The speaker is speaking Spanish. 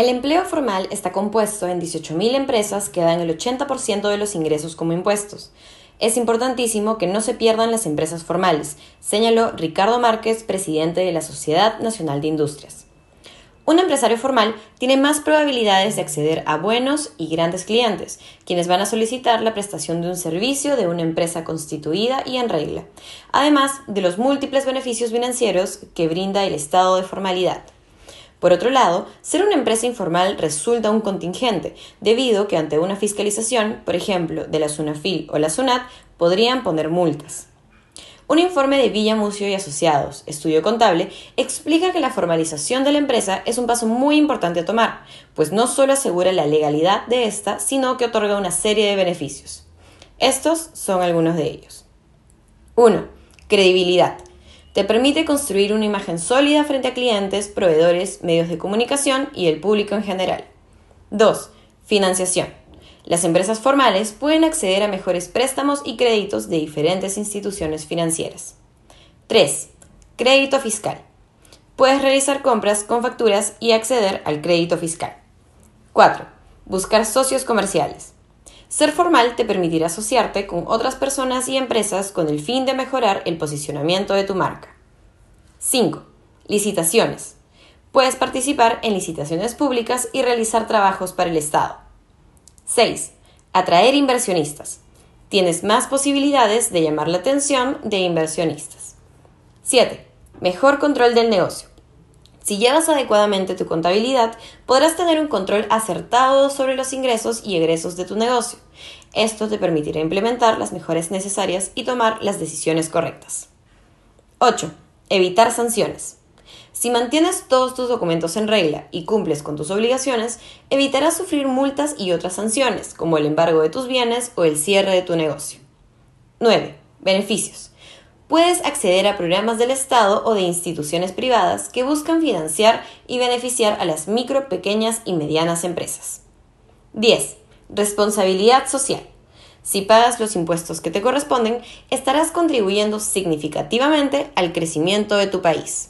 El empleo formal está compuesto en 18.000 empresas que dan el 80% de los ingresos como impuestos. Es importantísimo que no se pierdan las empresas formales, señaló Ricardo Márquez, presidente de la Sociedad Nacional de Industrias. Un empresario formal tiene más probabilidades de acceder a buenos y grandes clientes, quienes van a solicitar la prestación de un servicio de una empresa constituida y en regla, además de los múltiples beneficios financieros que brinda el estado de formalidad. Por otro lado, ser una empresa informal resulta un contingente, debido que ante una fiscalización, por ejemplo, de la SUNAFIL o la SUNAT, podrían poner multas. Un informe de Villamucio y Asociados, estudio contable, explica que la formalización de la empresa es un paso muy importante a tomar, pues no solo asegura la legalidad de esta, sino que otorga una serie de beneficios. Estos son algunos de ellos. 1. Credibilidad. Te permite construir una imagen sólida frente a clientes, proveedores, medios de comunicación y el público en general. 2. Financiación. Las empresas formales pueden acceder a mejores préstamos y créditos de diferentes instituciones financieras. 3. Crédito fiscal. Puedes realizar compras con facturas y acceder al crédito fiscal. 4. Buscar socios comerciales. Ser formal te permitirá asociarte con otras personas y empresas con el fin de mejorar el posicionamiento de tu marca. 5. Licitaciones. Puedes participar en licitaciones públicas y realizar trabajos para el Estado. 6. Atraer inversionistas. Tienes más posibilidades de llamar la atención de inversionistas. 7. Mejor control del negocio. Si llevas adecuadamente tu contabilidad, podrás tener un control acertado sobre los ingresos y egresos de tu negocio. Esto te permitirá implementar las mejores necesarias y tomar las decisiones correctas. 8. Evitar sanciones. Si mantienes todos tus documentos en regla y cumples con tus obligaciones, evitarás sufrir multas y otras sanciones, como el embargo de tus bienes o el cierre de tu negocio. 9. Beneficios puedes acceder a programas del Estado o de instituciones privadas que buscan financiar y beneficiar a las micro, pequeñas y medianas empresas. 10. Responsabilidad social. Si pagas los impuestos que te corresponden, estarás contribuyendo significativamente al crecimiento de tu país.